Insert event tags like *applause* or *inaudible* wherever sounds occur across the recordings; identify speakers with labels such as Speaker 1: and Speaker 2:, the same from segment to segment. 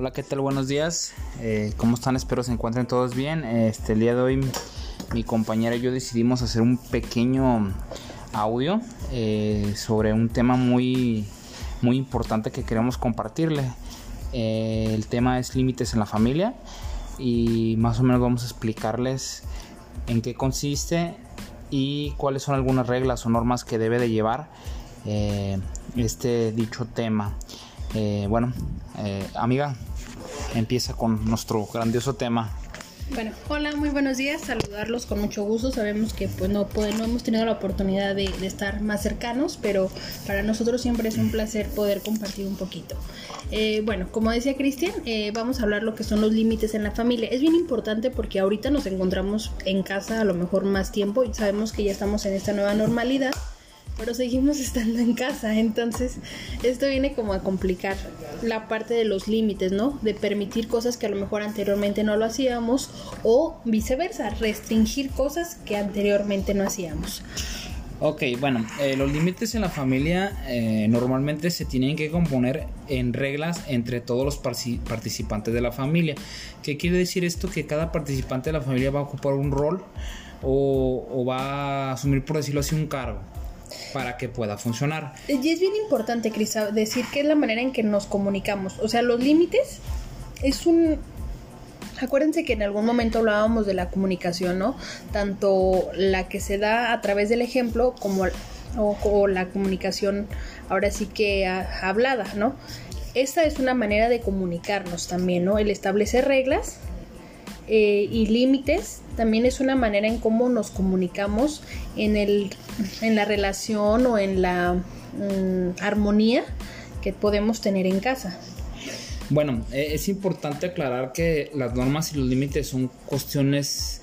Speaker 1: Hola, ¿qué tal? Buenos días. Eh, ¿Cómo están? Espero se encuentren todos bien. Este, el día de hoy mi compañera y yo decidimos hacer un pequeño audio eh, sobre un tema muy, muy importante que queremos compartirle. Eh, el tema es límites en la familia y más o menos vamos a explicarles en qué consiste y cuáles son algunas reglas o normas que debe de llevar este dicho tema. bueno, amiga, empieza con nuestro grandioso tema.
Speaker 2: Bueno, hola, muy buenos días, saludarlos con mucho gusto. Sabemos que pues no, no hemos tenido la oportunidad de, estar más cercanos, pero para nosotros siempre es un placer poder compartir un poquito. Eh, bueno, como decía Cristian, eh, vamos a hablar lo que son los límites en la familia. Es bien importante porque ahorita nos encontramos en casa a lo mejor más tiempo y sabemos que ya estamos en esta nueva normalidad pero seguimos *laughs* estando en casa. Entonces, esto viene como a complicar la parte de los límites, ¿no? De permitir cosas que a lo mejor anteriormente no lo hacíamos o viceversa, restringir cosas que anteriormente no hacíamos.
Speaker 1: Ok, bueno, eh, los límites en la familia eh, normalmente se tienen que componer en reglas entre todos los participantes de la familia. ¿Qué quiere decir esto? Que cada participante de la familia va a ocupar un rol o, o va a asumir, por decirlo así, un cargo para que pueda funcionar.
Speaker 2: Y es bien importante, Cris, decir que es la manera en que nos comunicamos. O sea, los límites es un... Acuérdense que en algún momento hablábamos de la comunicación, ¿no? Tanto la que se da a través del ejemplo como o, la comunicación ahora sí que hablada, ¿no? Esta es una manera de comunicarnos también, ¿no? El establecer reglas eh, y límites también es una manera en cómo nos comunicamos en, el, en la relación o en la mm, armonía que podemos tener en casa.
Speaker 1: Bueno, e, es importante aclarar que las normas y los límites son cuestiones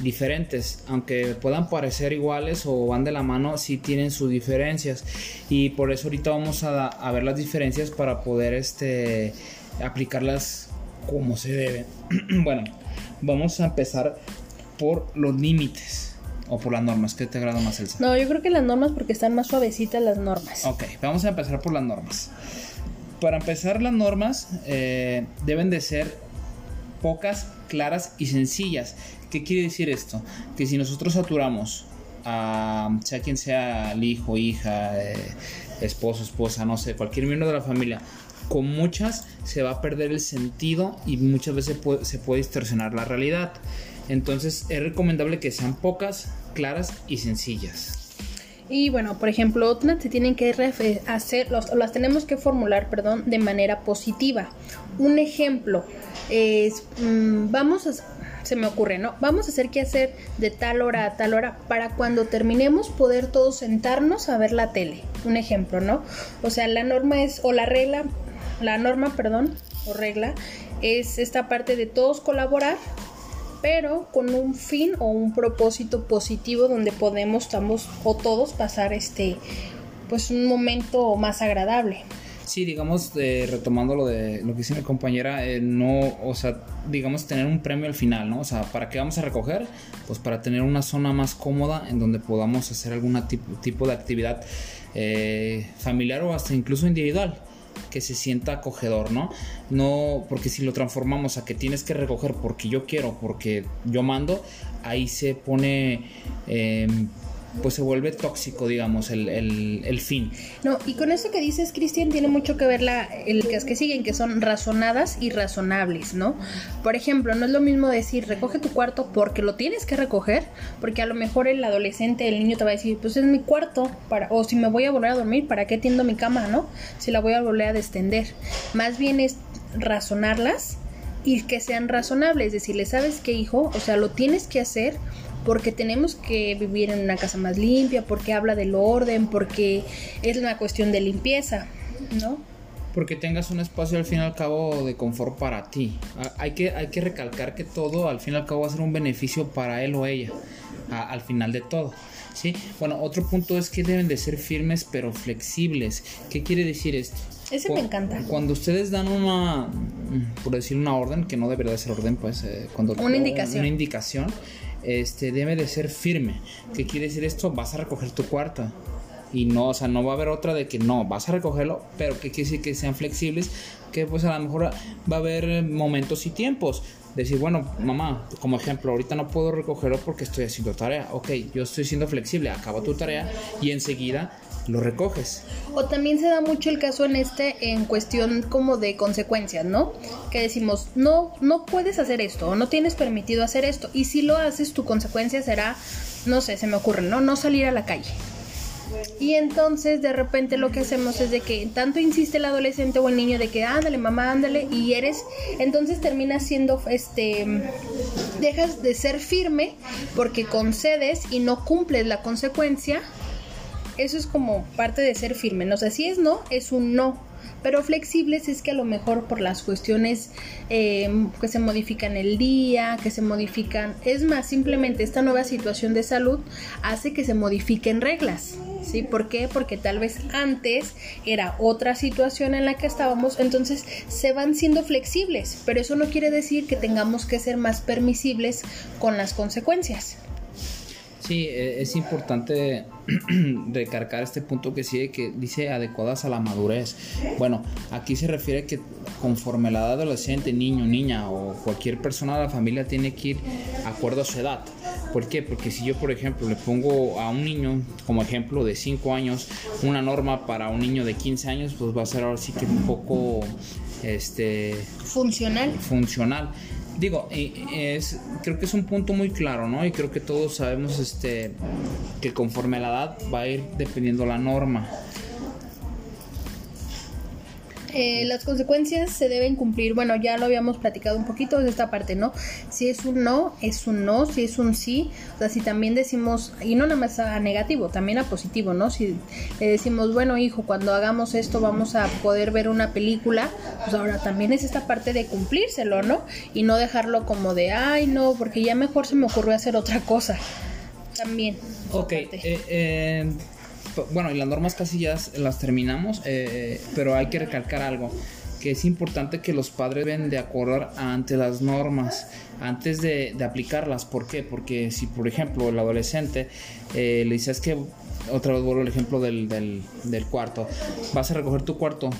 Speaker 1: diferentes, aunque puedan parecer iguales o van de la mano, sí tienen sus diferencias y por eso ahorita vamos a, a ver las diferencias para poder este, aplicarlas como se debe. *clears throat* bueno, vamos a empezar por los límites o por las normas. ¿Qué te agrada más, Elsa?
Speaker 2: No, yo creo que las normas porque están más suavecitas las normas.
Speaker 1: Ok, vamos a empezar por las normas. Para empezar, las normas eh, deben de ser pocas, claras y sencillas. ¿Qué quiere decir esto? Que si nosotros saturamos a sea quien sea el hijo, hija, eh, esposo, esposa, no sé, cualquier miembro de la familia, con muchas se va a perder el sentido y muchas veces se puede distorsionar la realidad. Entonces es recomendable que sean pocas, claras y sencillas.
Speaker 2: Y bueno, por ejemplo, otras se tienen que hacer, las tenemos que formular, perdón, de manera positiva. Un ejemplo es, mm, vamos a, se me ocurre, ¿no? Vamos a hacer qué hacer de tal hora a tal hora para cuando terminemos poder todos sentarnos a ver la tele. Un ejemplo, ¿no? O sea, la norma es, o la regla, la norma, perdón, o regla, es esta parte de todos colaborar pero con un fin o un propósito positivo donde podemos estamos o todos pasar este pues un momento más agradable.
Speaker 1: Sí, digamos, eh, retomando lo de lo que dice mi compañera, eh, no, o sea, digamos, tener un premio al final, ¿no? O sea, ¿para qué vamos a recoger? Pues para tener una zona más cómoda en donde podamos hacer algún tipo, tipo de actividad eh, familiar o hasta incluso individual que se sienta acogedor, ¿no? No, porque si lo transformamos a que tienes que recoger porque yo quiero, porque yo mando, ahí se pone em, pues se vuelve tóxico, digamos, el, el, fin.
Speaker 2: No, y con eso que dices, Cristian, tiene mucho que ver la, el que siguen, que son razonadas y razonables, ¿no? Por ejemplo, no es lo mismo decir, recoge tu cuarto porque lo tienes que recoger, porque a lo mejor el adolescente, el niño te va a decir, pues es mi cuarto, para, o si me voy a volver a dormir, ¿para qué tiendo mi cama, no? Si la voy a volver a descender. Más bien es razonarlas y que sean razonables, decirle, ¿sabes qué, hijo? O sea, lo tienes que hacer porque tenemos que vivir en una casa más limpia, porque habla del orden, porque es una cuestión de limpieza, ¿no?
Speaker 1: Porque tengas un espacio al fin y al cabo de confort para ti. Hay que, hay que recalcar que todo al fin y al cabo va a ser un beneficio para él o ella, al final de todo. ¿sí? Bueno, otro punto es que deben de ser firmes pero flexibles. ¿Qué quiere decir esto?
Speaker 2: Ese me encanta.
Speaker 1: Cuando ustedes dan una, por decir una orden, que no debería de ser orden, pues eh, cuando...
Speaker 2: Una indicación.
Speaker 1: Una indicación este, debe de ser firme. ¿Qué quiere decir esto? Vas a recoger tu cuarto. y no, o sea, no va a haber otra de que no, vas a recogerlo, pero que quiere decir que sean flexibles, que pues a lo mejor va a haber momentos y tiempos. Decir, bueno, mamá, como ejemplo, ahorita no puedo recogerlo porque estoy haciendo tarea. Ok, yo estoy siendo flexible, acaba tu tarea y enseguida lo recoges.
Speaker 2: O también se da mucho el caso en este en cuestión como de consecuencias, ¿no? Que decimos, no, no puedes hacer esto, o no tienes permitido hacer esto, y si lo haces, tu consecuencia será, no sé, se me ocurre, ¿no? No salir a la calle. Y entonces de repente lo que hacemos es de que tanto insiste el adolescente o el niño de que ándale mamá, ándale, y eres, entonces terminas siendo, este, dejas de ser firme porque concedes y no cumples la consecuencia eso es como parte de ser firme. No sé si es no, es un no. Pero flexibles es que a lo mejor por las cuestiones em, que se modifican el día, que se modifican, es más, simplemente esta nueva situación de salud hace que se modifiquen reglas. ¿Sí? ¿Por qué? Porque tal vez antes era otra situación en la que estábamos, entonces se van siendo flexibles, pero eso no quiere decir que tengamos que ser más permisibles con las consecuencias.
Speaker 1: Sí, e, es importante *clears throat* recargar este punto que sigue que dice adecuadas a la madurez. Bueno, aquí se refiere que conforme la edad adolescente, niño, niña o cualquier persona de la familia tiene que ir acuerdo a su edad. ¿Por qué? Porque si yo, por ejemplo, le pongo a un niño como ejemplo de 5 años una norma para un niño de 15 años, pues va a ser ahora sí que un poco este
Speaker 2: funcional.
Speaker 1: Funcional digo, es, creo que es un punto muy claro, ¿no? Y creo que todos sabemos este, que conforme la edad va a ir dependiendo la norma.
Speaker 2: Eh, las consecuencias se deben cumplir. Bueno, ya lo habíamos platicado un poquito de esta parte, ¿no? Si es un no, es un no. Si es un sí, o sea, si también decimos, y no nada más a negativo, también a positivo, ¿no? Si le decimos, bueno, hijo, cuando hagamos esto vamos a poder ver una película, pues ahora también es esta parte de cumplírselo, ¿no? Y no dejarlo como de, ay, no, porque ya mejor se me ocurrió hacer otra cosa. También.
Speaker 1: Ok, eh, eh bueno, y las normas casi ya las terminamos, eh, pero hay que recalcar algo que es importante que los padres deben de acordar ante las normas antes de, aplicarlas. ¿Por qué? Porque si, por ejemplo, el adolescente eh, le dices que, otra vez vuelvo al ejemplo del, del, cuarto, vas a recoger tu cuarto,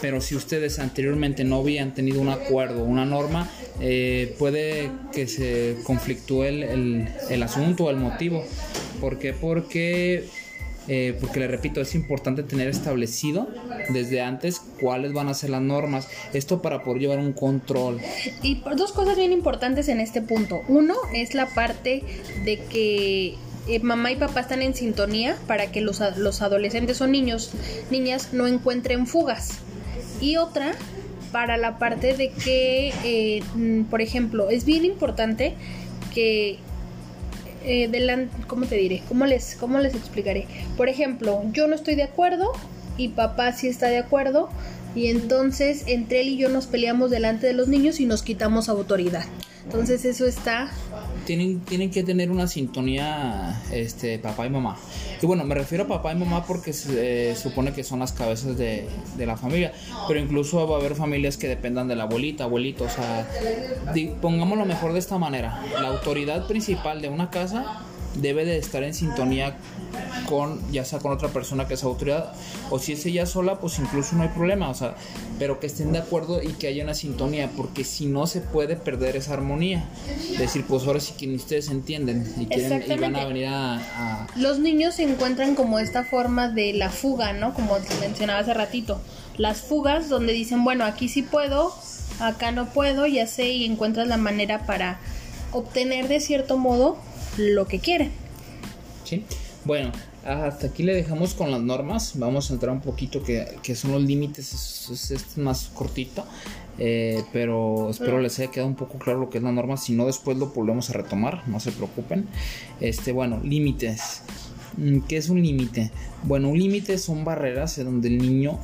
Speaker 1: pero si ustedes anteriormente no habían tenido un acuerdo, una norma, eh, puede que se conflictúe el, el, el asunto el motivo. ¿Por qué? Porque eh, porque le repito, es importante tener establecido desde antes cuáles van a ser las normas, esto para poder llevar un control.
Speaker 2: Y dos cosas bien importantes en este punto. Uno es la parte de que eh, mamá y papá están en sintonía para que los, los adolescentes o niños, niñas no encuentren fugas. Y otra para la parte de que, eh, mm, por ejemplo, es bien importante que eh, ¿cómo te diré? ¿Cómo les, ¿Cómo les explicaré? Por ejemplo, yo no estoy de acuerdo y papá sí está de acuerdo y entonces entre él y yo nos peleamos delante de los niños y nos quitamos autoridad. Entonces eso está...
Speaker 1: Tienen, tienen que tener una sintonía este, papá y mamá. Y bueno, me refiero a papá y mamá porque se supone que son las cabezas de, de, la familia. Pero incluso va a haber familias que dependan de la abuelita, abuelito. O sea, pongámoslo mejor de esta manera. La autoridad principal de una casa debe de estar en sintonía con ya sea con otra persona que es autoridad o si es ella sola pues incluso no hay problema o sea pero que estén de acuerdo y que haya una sintonía porque si no se puede perder esa armonía. Decir pues ahora sí que ustedes entienden y quieren y van a venir a,
Speaker 2: los niños se encuentran como esta forma de la fuga no como mencionaba hace ratito las fugas donde dicen bueno aquí sí puedo acá no puedo ya sé y encuentras la manera para obtener de cierto modo lo que quiere.
Speaker 1: Sí. Bueno, hasta aquí le dejamos con las normas. Vamos a entrar un poquito que, que son los límites. Es, es, más cortito. Eh, pero espero les haya quedado un poco claro lo que es la norma. Si no, después lo volvemos a retomar. No se preocupen. Este, bueno, límites. Mm, ¿Qué es un límite? Bueno, un límite son barreras en donde el niño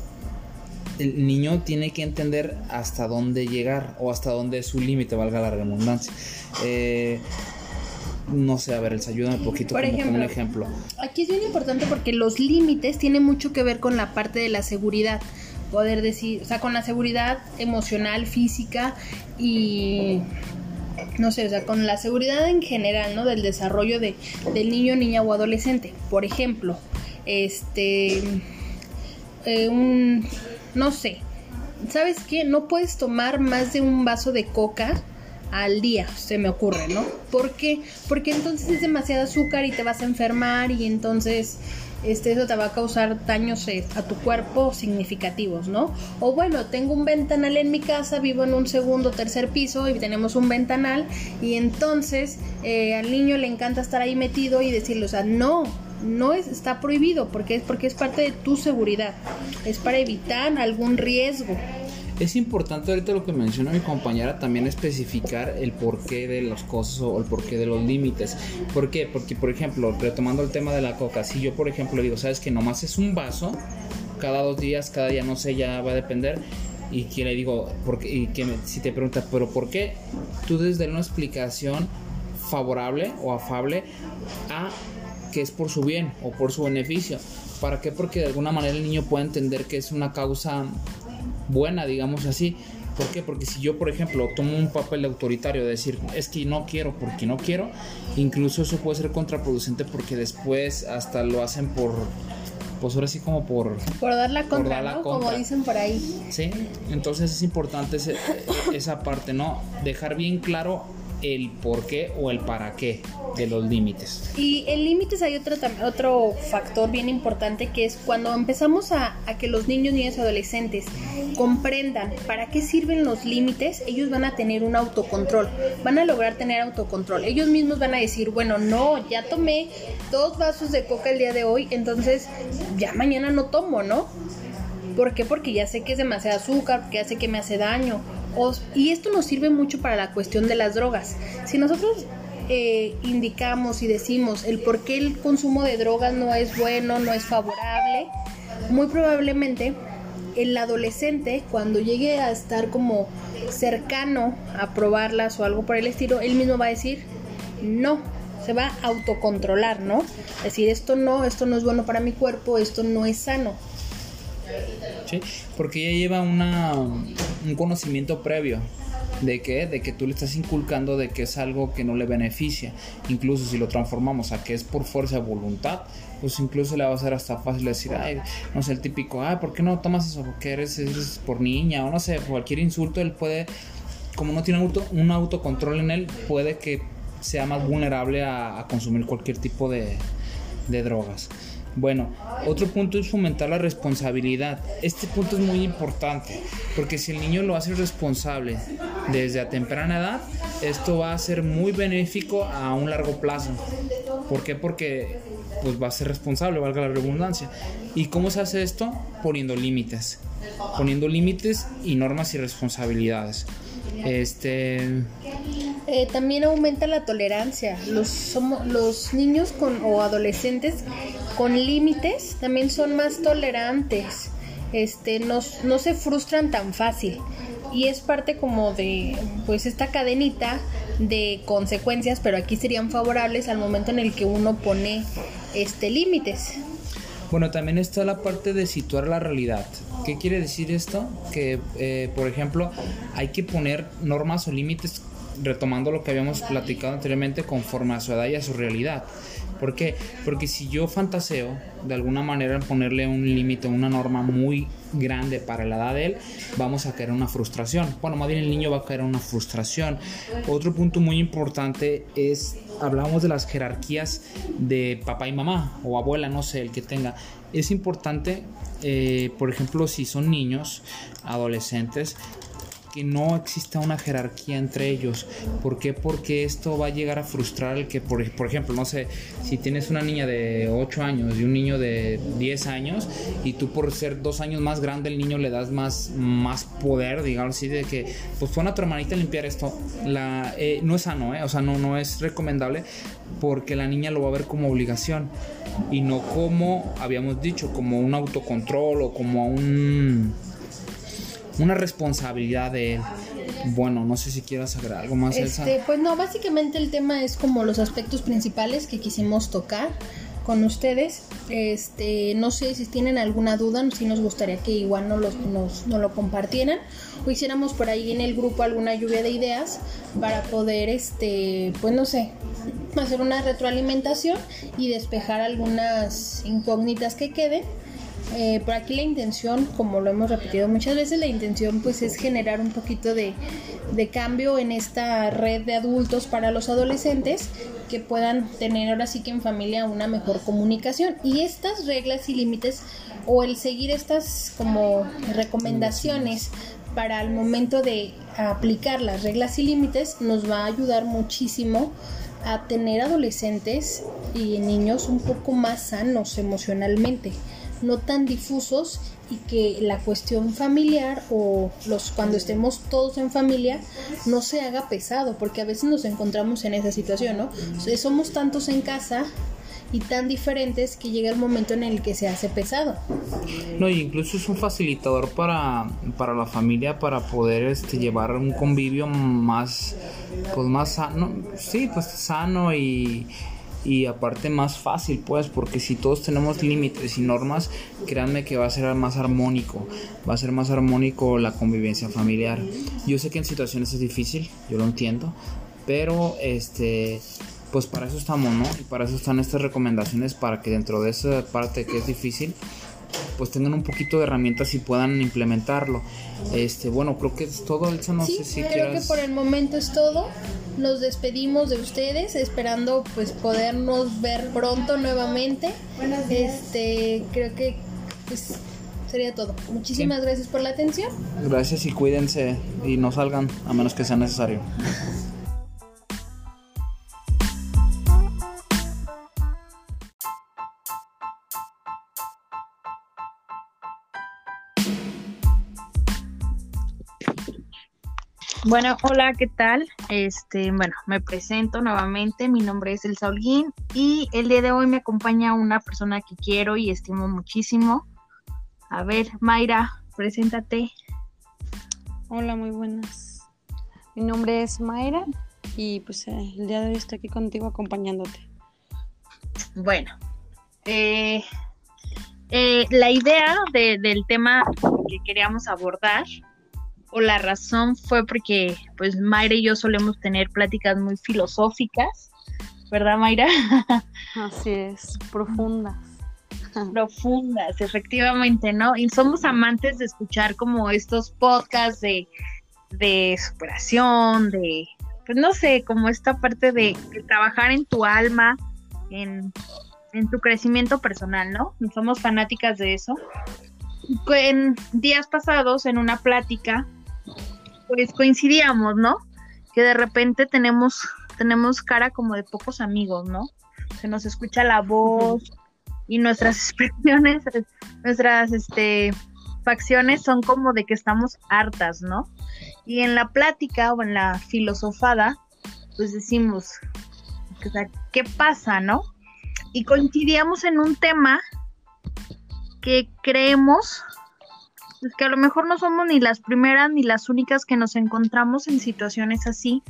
Speaker 1: el niño tiene que entender hasta dónde llegar o hasta dónde es su límite, valga la redundancia. Eh, no sé, a ver, les ayuda un poquito
Speaker 2: Por ejemplo, un ejemplo. Aquí es bien importante porque los límites tienen mucho que ver con la parte de la seguridad. Poder decir, o sea, con la seguridad emocional, física y no sé, o sea, con la seguridad en general, ¿no? Del desarrollo de, del niño, niña o adolescente. Por ejemplo, este, eh, un, no sé, ¿sabes qué? No puedes tomar más de un vaso de coca al día, se me ocurre, ¿no? ¿Por qué? Porque entonces es demasiado azúcar y te vas a enfermar y entonces este, eso te va a causar daños eh, a tu cuerpo significativos, ¿no? O bueno, tengo un ventanal en mi casa, vivo en un segundo o tercer piso y tenemos un ventanal y entonces eh, al niño le encanta estar ahí metido y decirle, o sea, no, no es, está prohibido porque es porque es parte de tu seguridad, es para evitar algún riesgo.
Speaker 1: Es importante ahorita lo que menciona mi compañera también especificar el porqué de las cosas o el porqué de los límites. ¿Por qué? Porque, por ejemplo, retomando el tema de la coca, si yo, por ejemplo, digo, sabes que nomás es un vaso, cada dos días, cada día, no sé, ya va a depender. Y que le digo, porque, y que si te pregunta, ¿pero por qué? Tú desde una explicación favorable o afable a que es por su bien o por su beneficio. ¿Para qué? Porque de alguna manera el niño puede entender que es una causa buena, digamos así. ¿Por qué? Porque si yo, por ejemplo, tomo un papel autoritario de decir, es que no quiero porque no quiero, incluso eso puede ser contraproducente porque después hasta lo hacen por, pues ahora sí como por...
Speaker 2: Por dar la contra, Como dicen por ahí.
Speaker 1: Sí, entonces es importante esa parte, ¿no? Dejar bien claro el por qué o el para qué de los límites.
Speaker 2: Y en límites hay otro, otro factor bien importante que es cuando empezamos a, que los niños, niñas y adolescentes comprendan para qué sirven los límites, ellos van a tener un autocontrol, van a lograr tener autocontrol. Ellos mismos van a decir, bueno, no, ya tomé dos vasos de coca el día de hoy, entonces ya mañana no tomo, ¿no? ¿Por qué? Porque ya sé que es demasiado azúcar, porque ya sé que me hace daño y esto nos sirve mucho para la cuestión de las drogas. Si nosotros eh, indicamos y decimos el por qué el consumo de drogas no es bueno, no es favorable, muy probablemente el adolescente cuando llegue a estar como cercano a probarlas o algo por el estilo, él mismo va a decir no, se va a autocontrolar, ¿no? Es decir, esto no, esto no es bueno para mi cuerpo, esto no es sano.
Speaker 1: Porque ella lleva una, un conocimiento previo de que de que tú le estás inculcando de que es algo que no le beneficia incluso si lo transformamos a que es por fuerza de voluntad pues incluso le va a ser hasta fácil decir ay no sé el típico ay por qué no tomas eso porque eres, por niña o no sé cualquier insulto él puede como no tiene auto, un autocontrol en él puede que sea más vulnerable a, consumir cualquier tipo de drogas bueno, otro punto es fomentar la responsabilidad. Este punto es muy importante porque si el niño lo hace responsable desde a temprana edad, esto va a ser muy benéfico a un largo plazo. ¿Por qué? Porque pues va a ser responsable, valga la redundancia. ¿Y cómo se hace esto? Poniendo límites. Poniendo límites y normas y responsabilidades. Este
Speaker 2: eh, también aumenta la tolerancia. Los, niños con, o adolescentes con límites también son más tolerantes. Este, no, no se frustran tan fácil. Y es parte como de pues esta cadenita de consecuencias, pero aquí serían favorables al momento en el que uno pone este límites.
Speaker 1: Bueno, también está la parte de situar la realidad. ¿Qué quiere decir esto? Que, eh, por ejemplo, hay que poner normas o límites retomando lo que habíamos platicado anteriormente conforme a su edad y a su realidad. ¿Por qué? Porque si yo fantaseo de alguna manera en ponerle un límite, una norma muy grande para la edad de él, vamos a caer en una frustración. Bueno, más bien el niño va a caer en una frustración. Otro punto muy importante es, hablamos de las jerarquías de papá y mamá o abuela, no sé, el que tenga. Es importante, eh, por ejemplo, si son niños, adolescentes, que no exista una jerarquía entre ellos. ¿Por qué? Porque esto va a llegar a frustrar el que, por, por ejemplo, no sé, si tienes una niña de 8 años y un niño de 10 años y tú por ser dos años más grande el niño le das más, más poder, digamos así, de que pues pon a tu hermanita a limpiar esto. La, eh, no es sano, ¿eh? o sea, no, no es recomendable porque la niña lo va a ver como obligación y no como habíamos dicho, como un autocontrol o como un una responsabilidad de Bueno, no sé si quieras agregar algo más.
Speaker 2: Este, pues no, básicamente el tema es como los aspectos principales que quisimos tocar con ustedes. Este, no sé si tienen alguna duda, si nos gustaría que igual no los, nos, lo compartieran o hiciéramos por ahí en el grupo alguna lluvia de ideas para poder, este, pues no sé, hacer una retroalimentación y despejar algunas incógnitas que queden. Eh, por aquí la intención, como lo hemos repetido muchas veces, la intención pues es generar un poquito de, de cambio en esta red de adultos para los adolescentes que puedan tener ahora sí que en familia una mejor comunicación. Y estas reglas y límites o el seguir estas como recomendaciones para el momento de aplicar las reglas y límites nos va a ayudar muchísimo a tener adolescentes y niños un poco más sanos emocionalmente, no tan difusos y que la cuestión familiar o los cuando estemos todos en familia no se haga pesado, porque a veces nos encontramos en esa situación, ¿no? Somos tantos en casa y tan diferentes que llega el momento en el que se hace pesado.
Speaker 1: No, y incluso es un facilitador para, para la familia para poder este, llevar un convivio más, pues más sano, sí, pues sano y, y aparte más fácil pues porque si todos tenemos límites y normas créanme que va a ser más armónico va a ser más armónico la convivencia familiar yo sé que en situaciones es difícil yo lo entiendo pero este pues para eso estamos, ¿no? Y para eso están estas recomendaciones para que dentro de esa parte que es difícil, pues tengan un poquito de herramientas y puedan implementarlo. Este, bueno, creo que es todo, Elsa, no sé si
Speaker 2: creo que por el momento es todo. Nos despedimos de ustedes, esperando pues podernos ver pronto nuevamente. Este, creo que pues sería todo. Muchísimas gracias por la atención.
Speaker 1: Gracias y cuídense y no salgan a menos que sea necesario.
Speaker 3: Bueno, hola, ¿qué tal? Este, bueno, me presento nuevamente, mi nombre es El Saulín y el día de hoy me acompaña una persona que quiero y estimo muchísimo. A ver, Mayra, preséntate.
Speaker 4: Hola, muy buenas. Mi nombre es Mayra y pues eh, el día de hoy estoy aquí contigo acompañándote.
Speaker 3: Bueno, eh, eh, la idea del tema que queríamos abordar o la razón fue porque pues Mayra y yo solemos tener pláticas muy filosóficas, ¿verdad Mayra? *laughs*
Speaker 4: Así es, profundas.
Speaker 3: Profundas, efectivamente, ¿no? Y somos amantes de escuchar como estos podcasts de, de superación, de, pues no sé, como esta parte de, trabajar en tu alma, en, en tu crecimiento personal, ¿no? Somos fanáticas de eso. En días pasados, en una plática, pues coincidíamos, ¿no? Que de repente tenemos, tenemos cara como de pocos amigos, ¿no? Se nos escucha la voz y nuestras *laughs* expresiones, nuestras este, facciones son como de que estamos hartas, ¿no? Y en la plática o en la filosofada, pues decimos, ¿qué pasa, no? Y coincidíamos en un tema que creemos es que a lo mejor no somos ni las primeras ni las únicas que nos encontramos en situaciones así.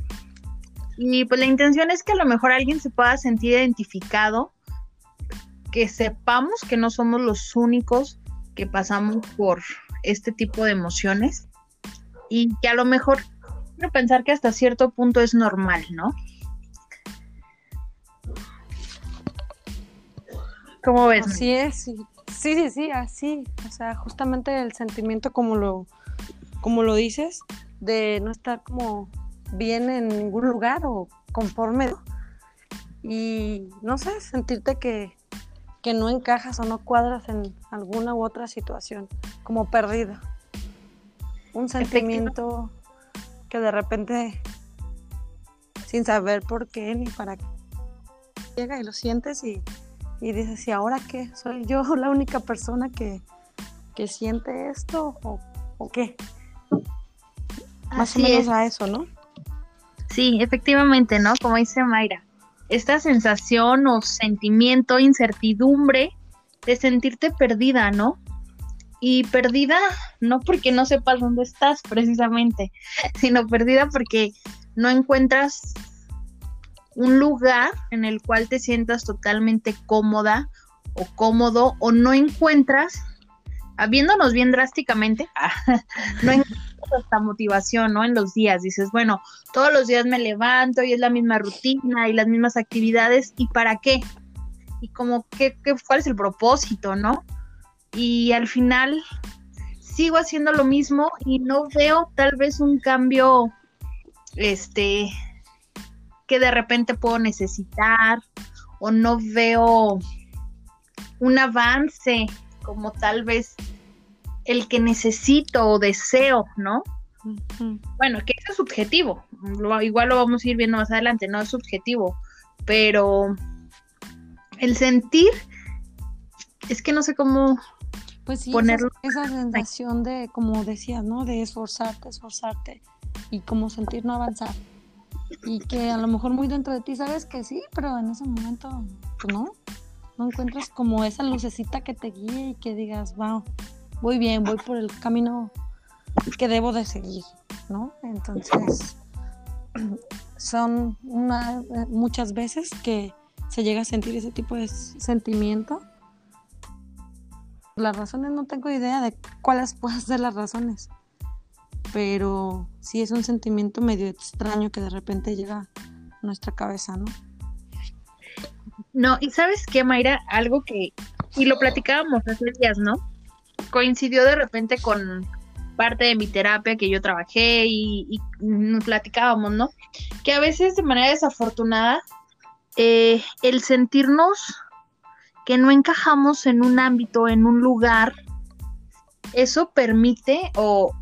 Speaker 3: Y pues la intención es que a lo mejor alguien se pueda sentir identificado, que sepamos que no somos los únicos que pasamos por este tipo de emociones y que a lo mejor quiero pensar que hasta cierto punto es normal, ¿no? ¿Cómo ves?
Speaker 4: Así es, Sí, sí, sí, así. O sea, justamente el sentimiento como lo, como lo dices, de no estar como bien en ningún lugar o conforme. Y no sé, sentirte que, que no encajas o no cuadras en alguna u otra situación, como perdida. Un sentimiento que de repente, sin saber por qué ni para qué, llega y lo sientes y y dices, ¿y ahora qué? ¿Soy yo *laughs* la única persona que, siente esto o, qué? Más o menos a eso, ¿no?
Speaker 3: Sí, efectivamente, ¿no? Como dice Mayra, esta sensación o sentimiento, incertidumbre de sentirte perdida, ¿no? Y perdida no porque no sepas dónde estás precisamente, *laughs* sino perdida porque no encuentras un lugar en el cual te sientas totalmente cómoda o cómodo o no encuentras, habiéndonos bien drásticamente, *laughs* no encuentras hasta motivación, ¿no? En los días, dices, bueno, todos los días me levanto y es la misma rutina y las mismas actividades, ¿y para qué? Y como, ¿qué, qué, cuál es el propósito, no? Y al final sigo haciendo lo mismo y no veo tal vez un cambio, este, que de repente puedo necesitar o no veo un avance como tal vez el que necesito o deseo, ¿no? Bueno, que eso es subjetivo, igual lo vamos a ir viendo más adelante, no es subjetivo, pero el sentir, es que no sé cómo
Speaker 4: pues sí, ponerlo. Esa, sensación de, como decías, ¿no? De esforzarte, esforzarte y como sentir no avanzar. Y que a lo mejor muy dentro de ti sabes que sí, pero en ese momento, pues no, no encuentras como esa lucecita que te guíe y que digas, wow, voy bien, voy por el camino que debo de seguir, ¿no? Entonces, *clears throat* son una, muchas veces que se llega a sentir ese tipo de sentimiento. Las razones no tengo idea de cuáles pueden ser las razones, pero sí es un sentimiento medio extraño que de repente llega a nuestra cabeza, ¿no?
Speaker 3: No, y sabes qué, Mayra, algo que, y lo platicábamos hace días, ¿no? Coincidió de repente con parte de mi terapia que yo trabajé y, nos platicábamos, ¿no? Que a veces de manera desafortunada, eh, el sentirnos que no encajamos en un ámbito, en un lugar, eso permite o,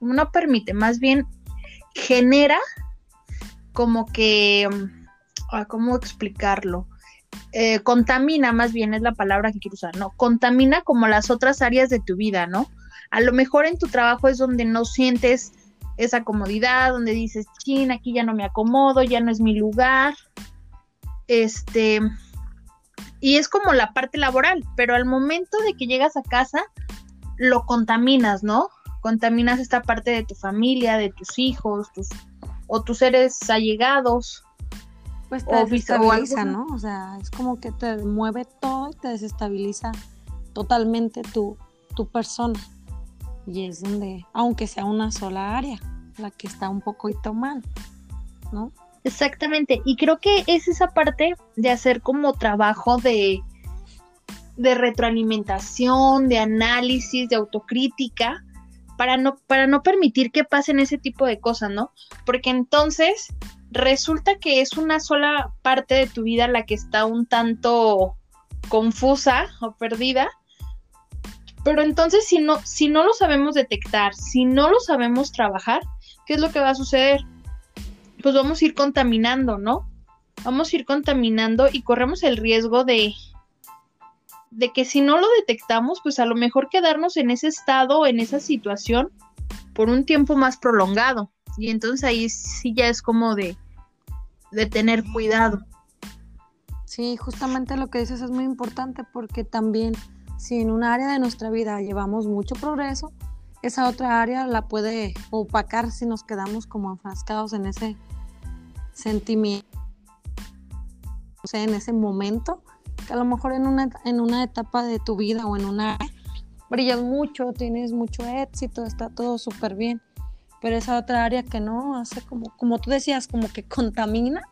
Speaker 3: no permite, más bien genera como que ¿cómo explicarlo? Eh, contamina, más bien es la palabra que quiero usar, ¿no? Contamina como las otras áreas de tu vida, ¿no? A lo mejor en tu trabajo es donde no sientes esa comodidad, donde dices, chin, aquí ya no me acomodo, ya no es mi lugar. Este, y es como la parte laboral, pero al momento de que llegas a casa, lo contaminas, ¿no? Contaminas esta parte de tu familia, de tus hijos, tus, o tus seres allegados.
Speaker 4: Pues te desestabiliza, ¿no? O sea, es como que te mueve todo y te desestabiliza totalmente tu, tu persona. Y es donde, aunque sea una sola área, la que está un poquito mal, ¿no?
Speaker 3: Exactamente, y creo que es esa parte de hacer como trabajo de, de retroalimentación, de análisis, de autocrítica, para no, para no permitir que pasen ese tipo de cosas, ¿no? Porque entonces resulta que es una sola parte de tu vida la que está un tanto confusa o perdida. Pero entonces si no, si no lo sabemos detectar, si no lo sabemos trabajar, ¿qué es lo que va a suceder? Pues vamos a ir contaminando, ¿no? Vamos a ir contaminando y corremos el riesgo de, de que si no lo detectamos, pues a lo mejor quedarnos en ese estado, en esa situación, por un tiempo más prolongado. Y entonces ahí sí ya es como de, de tener cuidado.
Speaker 4: Sí, justamente lo que dices es muy importante porque también si en un área de nuestra vida llevamos mucho progreso, esa otra área la puede opacar si nos quedamos como enfrascados en ese sentimiento, o sea, en ese momento, a lo mejor en una, en una etapa de tu vida o en una brillas mucho, tienes mucho éxito, está todo súper bien, pero esa otra área que no hace como, como tú decías, como que contamina,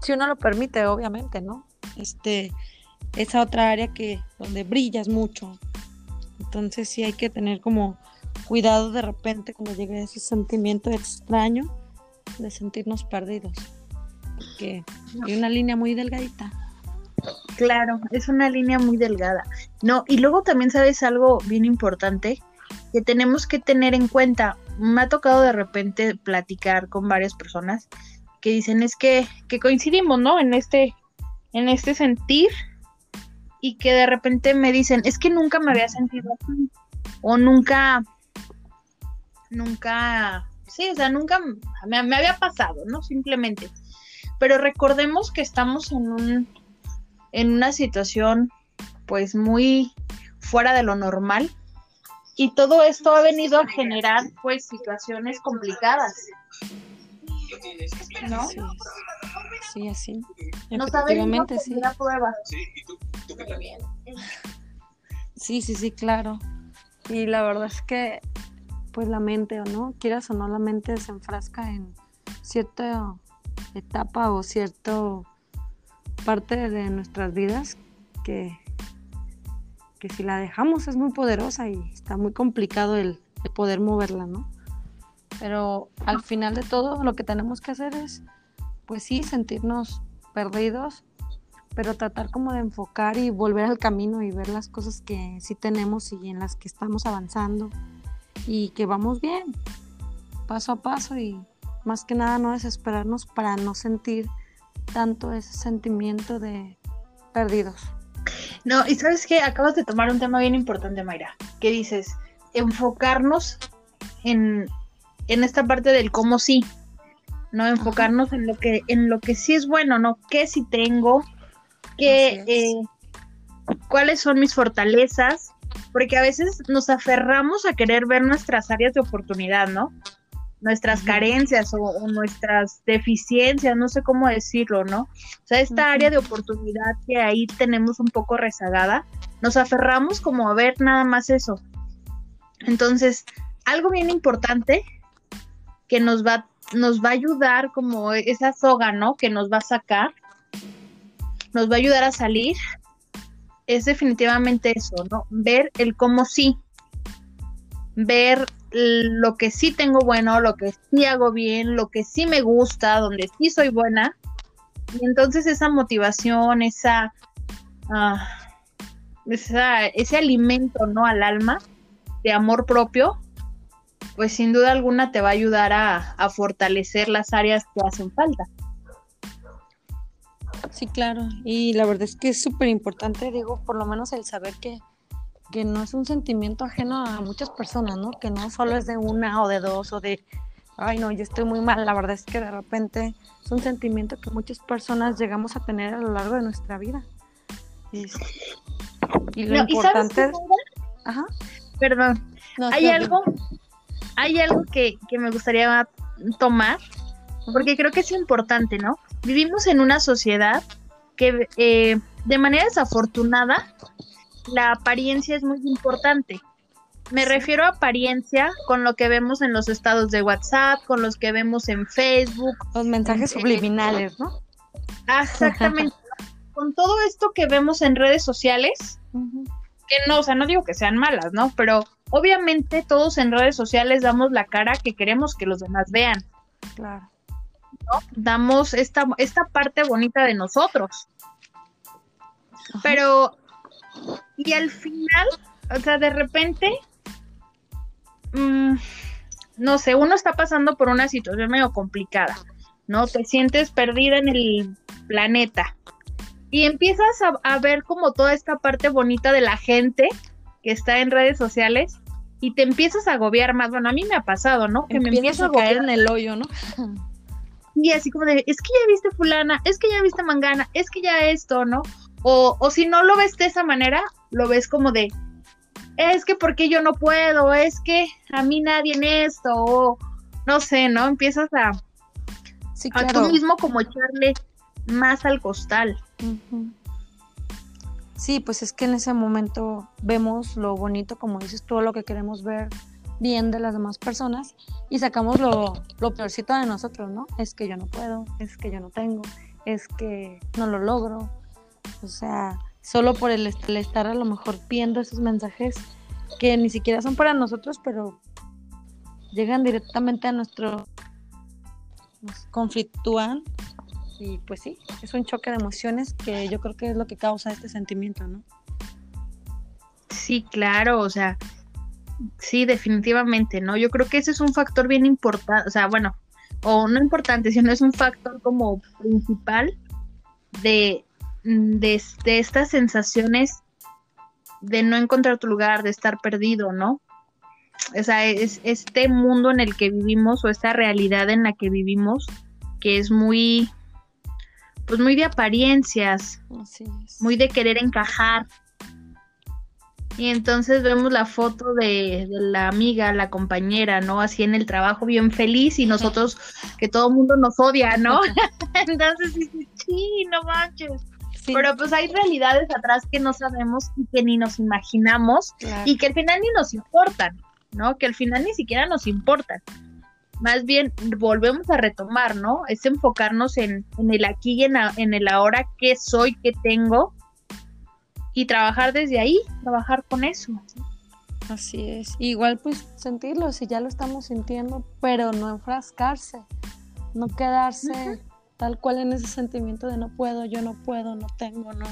Speaker 4: si uno lo permite, obviamente, ¿no? Este, esa otra área que, donde brillas mucho. Entonces sí hay que tener como cuidado de repente cuando llegue ese sentimiento extraño de sentirnos perdidos. Que hay una línea muy delgadita.
Speaker 3: Claro, es una línea muy delgada. No, y luego también sabes algo bien importante que tenemos que tener en cuenta me ha tocado de repente platicar con varias personas que dicen es que, que coincidimos, ¿no? En este, en este sentir y que de repente me dicen, es que nunca me había sentido así o nunca, nunca, sí, o sea, nunca me, me había pasado, ¿no? Simplemente. Pero recordemos que estamos en un, en una situación pues muy fuera de lo normal y todo esto ha venido a generar pues situaciones complicadas. ¿No?
Speaker 4: Sí, así.
Speaker 3: No Efectivamente, sí. La prueba.
Speaker 4: Sí, sí, sí, claro. Y la verdad es que pues la mente o no, quieras o no, la mente se enfrasca en cierta etapa o cierta parte de nuestras vidas que, que si la dejamos es muy poderosa y está muy complicado el, el poder moverla, ¿no? Pero al final de todo lo que tenemos que hacer es, pues sí, sentirnos perdidos, pero tratar como de enfocar y volver al camino y ver las cosas que sí tenemos y en las que estamos avanzando y que vamos bien, paso a paso y más que nada no desesperarnos para no sentir tanto ese sentimiento de perdidos.
Speaker 3: No, y sabes que acabas de tomar un tema bien importante, Mayra, que dices, enfocarnos en, en esta parte del cómo sí, no enfocarnos en lo que en lo que sí es bueno, no qué sí tengo, qué eh, cuáles son mis fortalezas, porque a veces nos aferramos a querer ver nuestras áreas de oportunidad, ¿no? Nuestras carencias o, nuestras deficiencias, no sé cómo decirlo, ¿no? O sea, esta área de oportunidad que ahí tenemos un poco rezagada, nos aferramos como a ver nada más eso. Entonces, algo bien importante que nos va, nos va a ayudar como esa soga, ¿no? Que nos va a sacar, nos va a ayudar a salir, es definitivamente eso, ¿no? Ver el cómo sí, ver lo que sí tengo bueno, lo que sí hago bien, lo que sí me gusta, donde sí soy buena. Y entonces esa motivación, esa, ah, esa ese alimento, ¿no? Al alma de amor propio, pues sin duda alguna te va a ayudar a, a fortalecer las áreas que hacen falta.
Speaker 4: Sí, claro. Y la verdad es que es súper importante, digo, por lo menos el saber que, que no es un sentimiento ajeno a muchas personas, ¿no? Que no solo es de una o de dos o de, ay, no, yo estoy muy mal. La verdad es que de repente es un sentimiento que muchas personas llegamos a tener a lo largo de nuestra vida. Y,
Speaker 3: lo importante... Ajá. Perdón. hay algo, hay algo que, que me gustaría tomar, porque creo que es importante, ¿no? vivimos en una sociedad que eh, de manera desafortunada la apariencia es muy importante. Me refiero a apariencia con lo que vemos en los estados de WhatsApp, con los que vemos en Facebook.
Speaker 4: Los mensajes subliminales, ¿no?
Speaker 3: Ah, exactamente. *laughs* con todo esto que vemos en redes sociales, que no, o sea, no digo que sean malas, ¿no? Pero obviamente todos en redes sociales damos la cara que queremos que los demás vean.
Speaker 4: Claro.
Speaker 3: Damos esta, esta parte bonita de nosotros. Pero, y al final, o sea, de repente, mm, no sé, uno está pasando por una situación medio complicada, ¿no? Te sientes perdida en el planeta y empiezas a, a, ver como toda esta parte bonita de la gente que está en redes sociales y te empiezas a agobiar más. Bueno, a mí me ha pasado, ¿no?
Speaker 4: Que me empiezo a caer en el hoyo, ¿no?
Speaker 3: y así como de, es que ya viste fulana, es que ya viste mangana, es que ya esto, ¿no? O, o si no lo ves de esa manera, lo ves como de, es que porque yo no puedo, es que a mí nadie en esto, o no sé, ¿no? Empiezas a, sí, a tú mismo como echarle más al costal.
Speaker 4: Sí, pues es que en ese momento vemos lo bonito, como dices tú, lo que queremos ver bien de las demás personas y sacamos lo, lo peorcito de nosotros, ¿no? Es que yo no puedo, es que yo no tengo, es que no lo logro. O sea, solo por el, estar a lo mejor viendo esos mensajes que ni siquiera son para nosotros, pero llegan directamente a nuestro... nos conflictúan y pues sí, es un choque de emociones que yo creo que es lo que causa este sentimiento, ¿no?
Speaker 3: Sí, claro, o sea, Sí, definitivamente, ¿no? Yo creo que ese es un factor bien importante, o sea, bueno, o no importante, sino es un factor como principal de, de, estas sensaciones de no encontrar tu lugar, de estar perdido, ¿no? O sea, es este mundo en el que vivimos o esta realidad en la que vivimos que es muy, pues muy de apariencias, muy de querer encajar, y entonces vemos la foto de, la amiga, la compañera, ¿no? Así en el trabajo bien feliz y nosotros que todo el mundo nos odia, ¿no? *laughs* *laughs* entonces dices, sí, no manches. Pero pues hay realidades atrás que no sabemos y que ni nos imaginamos y que al final ni nos importan. ¿no? Que al final ni siquiera nos importan. Más bien volvemos a retomar, ¿no? Es enfocarnos en, el aquí y en, en el ahora, qué soy, qué tengo, y trabajar desde ahí, trabajar con eso.
Speaker 4: Así es. Igual pues sentirlo, si ya lo estamos sintiendo, pero no enfrascarse, no quedarse tal cual en ese sentimiento de no puedo, yo no puedo, no tengo, no.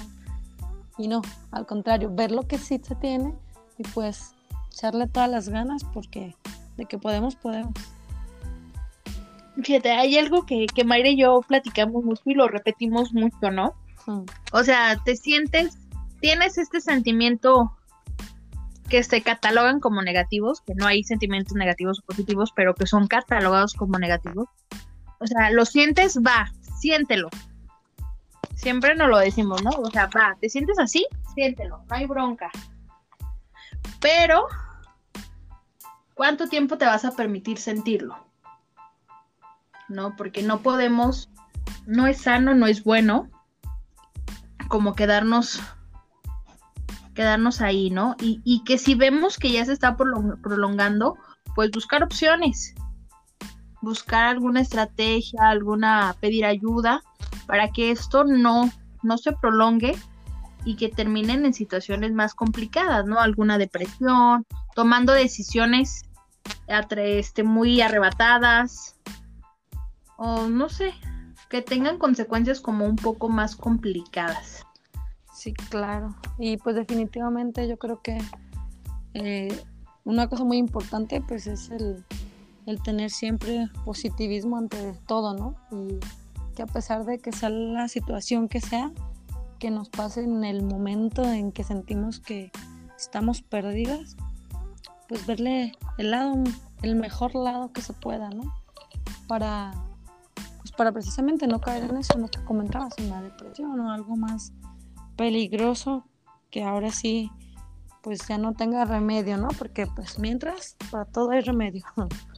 Speaker 4: Y no, al contrario, ver lo que sí se tiene y pues echarle todas las ganas porque de que podemos, podemos.
Speaker 3: Fíjate, hay algo que, que Mayra y yo platicamos mucho y lo repetimos mucho, ¿no? O sea, te sientes tienes este sentimiento que se catalogan como negativos, que no hay sentimientos negativos o positivos, pero que son catalogados como negativos. O sea, lo sientes, va, siéntelo. Siempre nos lo decimos, ¿no? O sea, va, ¿te sientes así? Siéntelo, no hay bronca. Pero, ¿cuánto tiempo te vas a permitir sentirlo? ¿No? Porque no podemos, no es sano, no es bueno, como quedarnos quedarnos ahí, ¿no? Y, que si vemos que ya se está prolongando, pues buscar opciones, buscar alguna estrategia, alguna, pedir ayuda para que esto no, no se prolongue y que terminen en situaciones más complicadas, ¿no? Alguna depresión, tomando decisiones este, muy arrebatadas, o no sé, que tengan consecuencias como un poco más complicadas.
Speaker 4: Sí, claro. Y pues definitivamente yo creo que eh, una cosa muy importante pues es el, tener siempre positivismo ante todo, ¿no? Y que a pesar de que sea la situación que sea, que nos pase en el momento en que sentimos que estamos perdidas, pues verle el lado, el mejor lado que se pueda, ¿no? Para, pues para precisamente no caer en eso, lo que comentabas, en la depresión o algo más peligroso que ahora sí pues ya no tenga remedio, ¿no? Porque pues mientras para todo hay remedio. *laughs*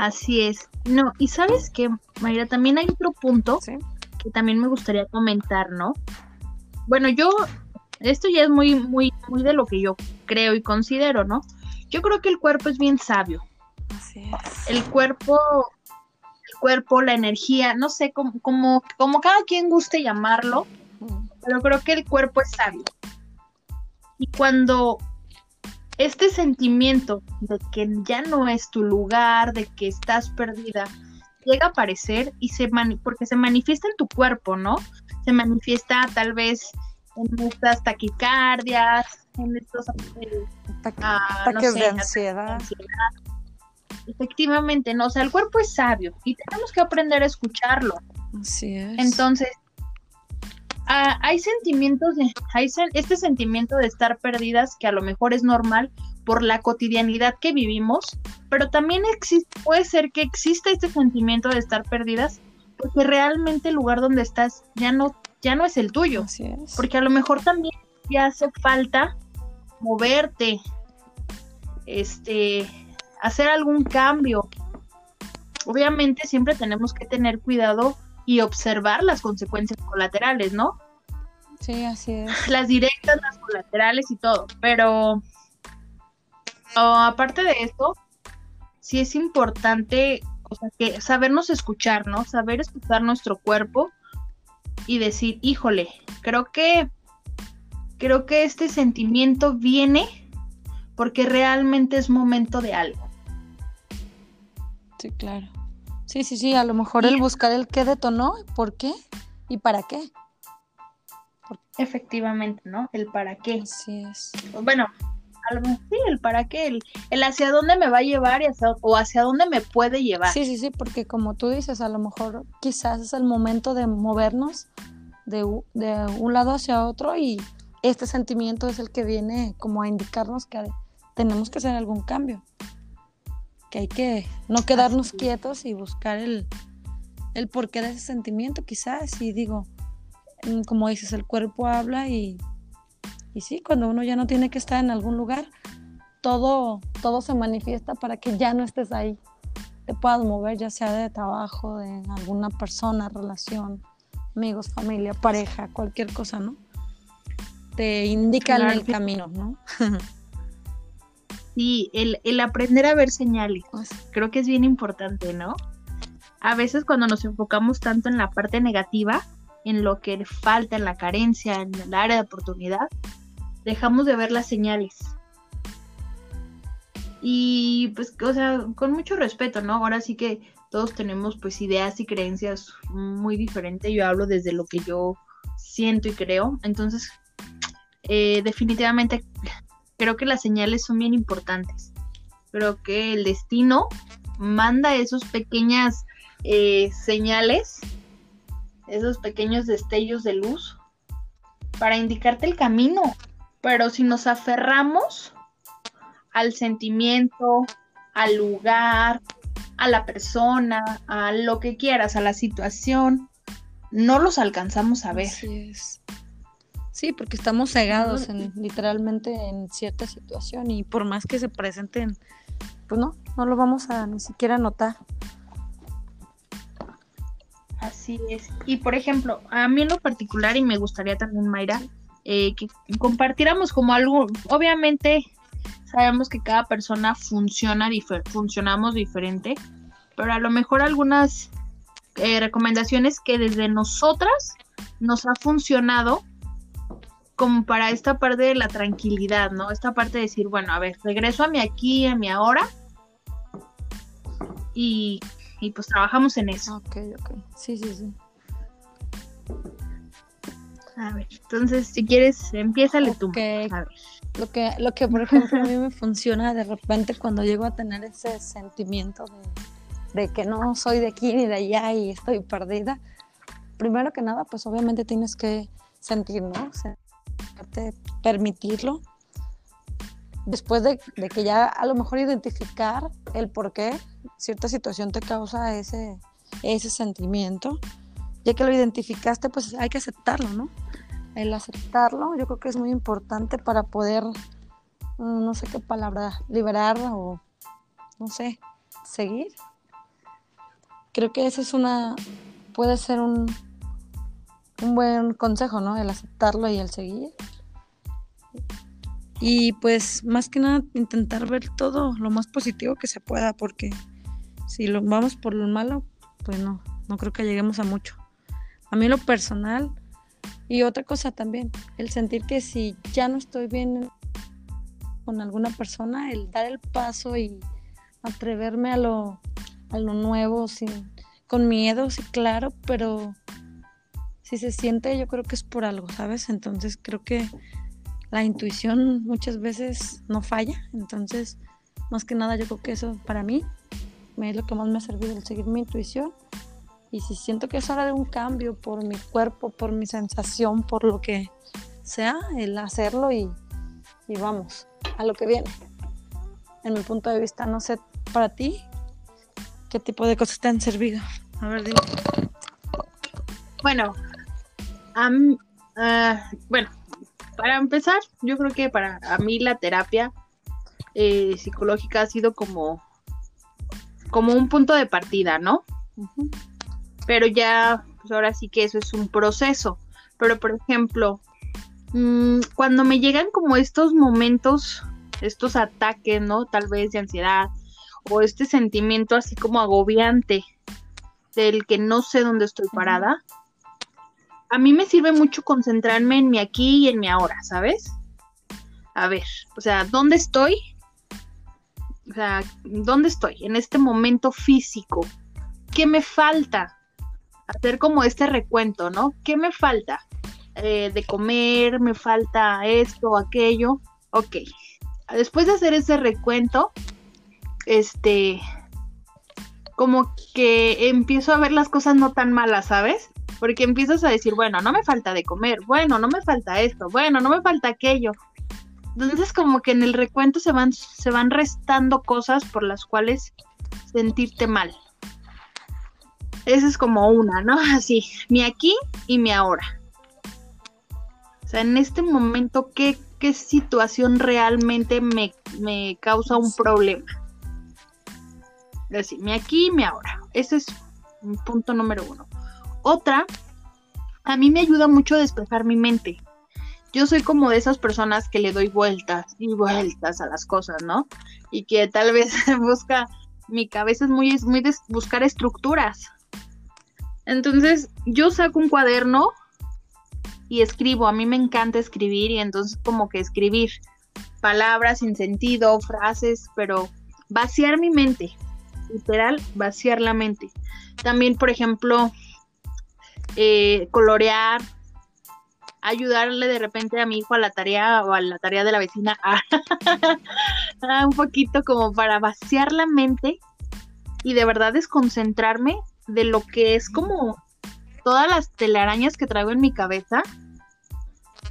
Speaker 3: Así es. No, y sabes que, Mayra, también hay otro punto que también me gustaría comentar, ¿no? Bueno, yo, esto ya es muy, muy, muy de lo que yo creo y considero, ¿no? Yo creo que el cuerpo es bien sabio. Así es. El cuerpo, el cuerpo, la energía, no sé, cómo, como, como cada quien guste llamarlo, pero creo que el cuerpo es sabio. Y cuando este sentimiento de que ya no es tu lugar, de que estás perdida, llega a aparecer y se porque se manifiesta en tu cuerpo, ¿no? Se manifiesta tal vez en estas taquicardias, en estos
Speaker 4: eh, ah, ataques de ansiedad.
Speaker 3: Efectivamente, no, o sea, el cuerpo es sabio y tenemos que aprender a escucharlo.
Speaker 4: Así es.
Speaker 3: Entonces, Ah, hay sentimientos, de, hay este sentimiento de estar perdidas que a lo mejor es normal por la cotidianidad que vivimos, pero también existe, puede ser que exista este sentimiento de estar perdidas porque realmente el lugar donde estás ya no, ya no es el tuyo. Porque a lo mejor también ya hace falta moverte, este, hacer algún cambio. Obviamente siempre tenemos que tener cuidado y observar las consecuencias colaterales, ¿no?
Speaker 4: Sí, así es.
Speaker 3: Las directas, las colaterales y todo, pero aparte de esto, sí es importante o sea, que sabernos escuchar, ¿no? Saber escuchar nuestro cuerpo y decir, híjole, creo que creo que este sentimiento viene porque realmente es momento de algo.
Speaker 4: Sí, claro. Sí, sí, sí, a lo mejor el buscar el qué detonó, por qué y para qué.
Speaker 3: Efectivamente, ¿no? El para qué.
Speaker 4: Así es.
Speaker 3: Bueno, a lo mejor sí, el para qué, el, el, hacia dónde me va a llevar y hacia, o hacia dónde me puede llevar.
Speaker 4: Sí, sí, sí, porque como tú dices, a lo mejor quizás es el momento de movernos de, de un lado hacia otro y este sentimiento es el que viene como a indicarnos que tenemos que hacer algún cambio que hay que no quedarnos quietos y buscar el, el porqué de ese sentimiento, quizás. Y digo, mm, como dices, el cuerpo habla y, y sí, cuando uno ya no tiene que estar en algún lugar, todo, todo se manifiesta para que ya no estés ahí. Te puedas mover, ya sea de trabajo, de alguna persona, relación, amigos, familia, pareja, cualquier cosa, ¿no? Te indican el camino, ¿no? *laughs*
Speaker 3: Sí, el, el aprender a ver señales. Creo que es bien importante, ¿no? A veces cuando nos enfocamos tanto en la parte negativa, en lo que falta, en la carencia, en el área de oportunidad, dejamos de ver las señales. Y pues, o sea, con mucho respeto, ¿no? Ahora sí que todos tenemos pues ideas y creencias muy diferentes. Yo hablo desde lo que yo siento y creo. Entonces, eh, definitivamente creo que las señales son bien importantes. Creo que el destino manda esos pequeñas eh, señales, esos pequeños destellos de luz para indicarte el camino. Pero si nos aferramos al sentimiento, al lugar, a la persona, a lo que quieras, a la situación, no los alcanzamos a ver.
Speaker 4: Así es. Sí, porque estamos cegados en, literalmente en cierta situación y por más que se presenten, pues no, no lo vamos a ni siquiera notar.
Speaker 3: Así es. Y por ejemplo, a mí en lo particular, y me gustaría también, Mayra, eh, que compartiéramos como algo, obviamente sabemos que cada persona funciona, funcionamos diferente, pero a lo mejor algunas eh, recomendaciones que desde nosotras nos ha funcionado como para esta parte de la tranquilidad, ¿no? Esta parte de decir, bueno, a ver, regreso a mi aquí, a mi ahora y, y pues trabajamos en eso.
Speaker 4: Ok, ok. Sí, sí, sí.
Speaker 3: A ver, entonces si quieres, empiézale tú.
Speaker 4: A ver. Lo que, lo que, por ejemplo, a mí me funciona de repente cuando llego a tener ese sentimiento de, que no soy de aquí ni de allá y estoy perdida. Primero que nada, pues obviamente tienes que sentir, ¿no? Permitirlo. Después de, de, que ya a lo mejor identificar el por qué cierta situación te causa ese, ese sentimiento, ya que lo identificaste, pues hay que aceptarlo, ¿no? el aceptarlo, yo creo que es muy importante para poder, mm, no sé qué palabra, liberar o, no sé, seguir. Creo que eso es una, puede ser un, un buen consejo, ¿no? El aceptarlo y el seguir. Y pues más que nada intentar ver todo lo más positivo que se pueda, porque si lo vamos por lo malo, pues no, no creo que lleguemos a mucho. A mí lo personal, y otra cosa también, el sentir que si ya no estoy bien con alguna persona, el dar el paso y atreverme a lo, a lo nuevo, sin, con miedo, sí, claro, pero si se siente, yo creo que es por algo, ¿sabes? Entonces creo que la intuición muchas veces no falla, entonces más que nada yo creo que eso para mí es lo que más me ha servido, el seguir mi intuición y si siento que es hora de un cambio por mi cuerpo, por mi sensación, por lo que sea, el hacerlo y, vamos, a lo que viene. En mi punto de vista, no sé para ti qué tipo de cosas te han servido. A ver, dime.
Speaker 3: Bueno, bueno, para empezar, yo creo que para a mí la terapia eh, psicológica ha sido como, como un punto de partida, ¿no? pero ya, pues ahora sí que eso es un proceso. Pero por ejemplo, mm, cuando me llegan como estos momentos, estos ataques, ¿no? Tal vez de ansiedad o este sentimiento así como agobiante del que no sé dónde estoy parada, a mí me sirve mucho concentrarme en mi aquí y en mi ahora, ¿sabes? A ver, o sea, ¿dónde estoy? O sea, ¿dónde estoy? En este momento físico. ¿Qué me falta? hacer como este recuento, ¿no? ¿Qué me falta? Eh, de comer, me falta esto, aquello. Ok. Después de hacer ese recuento, este, como que empiezo a ver las cosas no tan malas, ¿sabes? Porque empiezas a decir, bueno, no me falta de comer, bueno, no me falta esto, bueno, no me falta aquello. Entonces como que en el recuento se van, se van restando cosas por las cuales sentirte mal. Esa es como una, ¿no? *laughs* Así, mi aquí y mi ahora. O sea, en este momento, ¿qué, qué situación realmente me, me causa un problema? Así, mi aquí y mi ahora. Ese es un punto número uno. Otra, a mí me ayuda mucho a despejar mi mente. yo soy como de esas personas que le doy vueltas y vueltas a las cosas, ¿no? Y que tal vez *laughs* busca, mi cabeza es muy, muy buscar estructuras. Entonces, yo saco un cuaderno y escribo, a mí me encanta escribir y entonces como que escribir palabras sin sentido, frases, pero vaciar mi mente, literal, vaciar la mente. También, por ejemplo, eh, colorear, ayudarle de repente a mi hijo a la tarea o a la tarea de la vecina, *laughs* un poquito como para vaciar la mente y de verdad desconcentrarme de lo que es como todas las telarañas que traigo en mi cabeza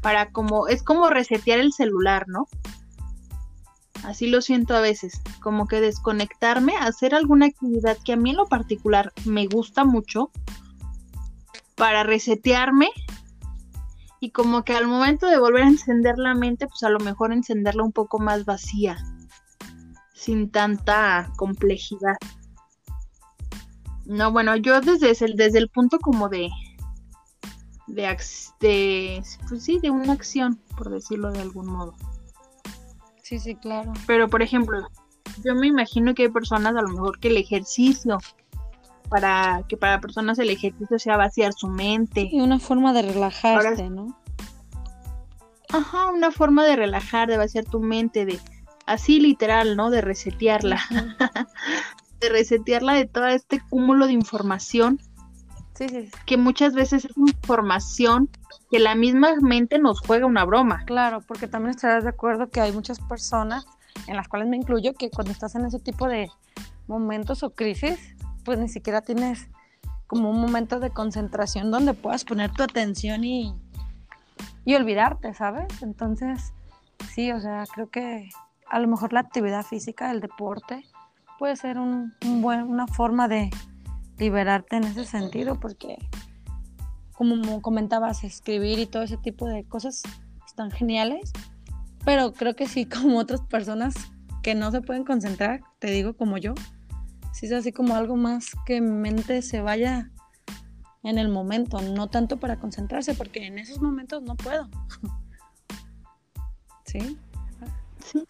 Speaker 3: para como es como resetear el celular, ¿no? Así lo siento a veces, como que desconectarme, hacer alguna actividad que a mí en lo particular me gusta mucho para resetearme y como que al momento de volver a encender la mente, pues a lo mejor encenderla un poco más vacía, sin tanta complejidad. No, bueno, yo desde el, desde el punto como de, de, de, pues sí, de una acción, por decirlo de algún modo.
Speaker 4: Sí, sí, claro.
Speaker 3: Pero, por ejemplo, yo me imagino que hay personas a lo mejor que el ejercicio para que para personas el ejercicio sea vaciar su mente.
Speaker 4: Y una forma de relajarte, ¿no?
Speaker 3: Ajá, una forma de relajar, de vaciar tu mente, de así literal, ¿no? De resetearla. *laughs* de resetearla de todo este cúmulo de información.
Speaker 4: Sí, sí.
Speaker 3: Que muchas veces es información que la misma mente nos juega una broma.
Speaker 4: Claro, porque también estarás de acuerdo que hay muchas personas, en las cuales me incluyo, que cuando estás en ese tipo de momentos o crisis, pues ni siquiera tienes como un momento de concentración donde puedas poner tu atención y, y olvidarte, ¿sabes? Entonces, sí, o sea, creo que a lo mejor la actividad física, el deporte, puede ser un, buen, una forma de liberarte en ese sentido, porque como comentabas, escribir y todo ese tipo de cosas están geniales, pero creo que sí, *laughs* como otras personas que no se pueden concentrar, te digo como yo, si es así como algo más que mi mente se vaya en el momento, no tanto para concentrarse, porque en esos momentos no puedo. *laughs* ¿Sí?
Speaker 3: Sí.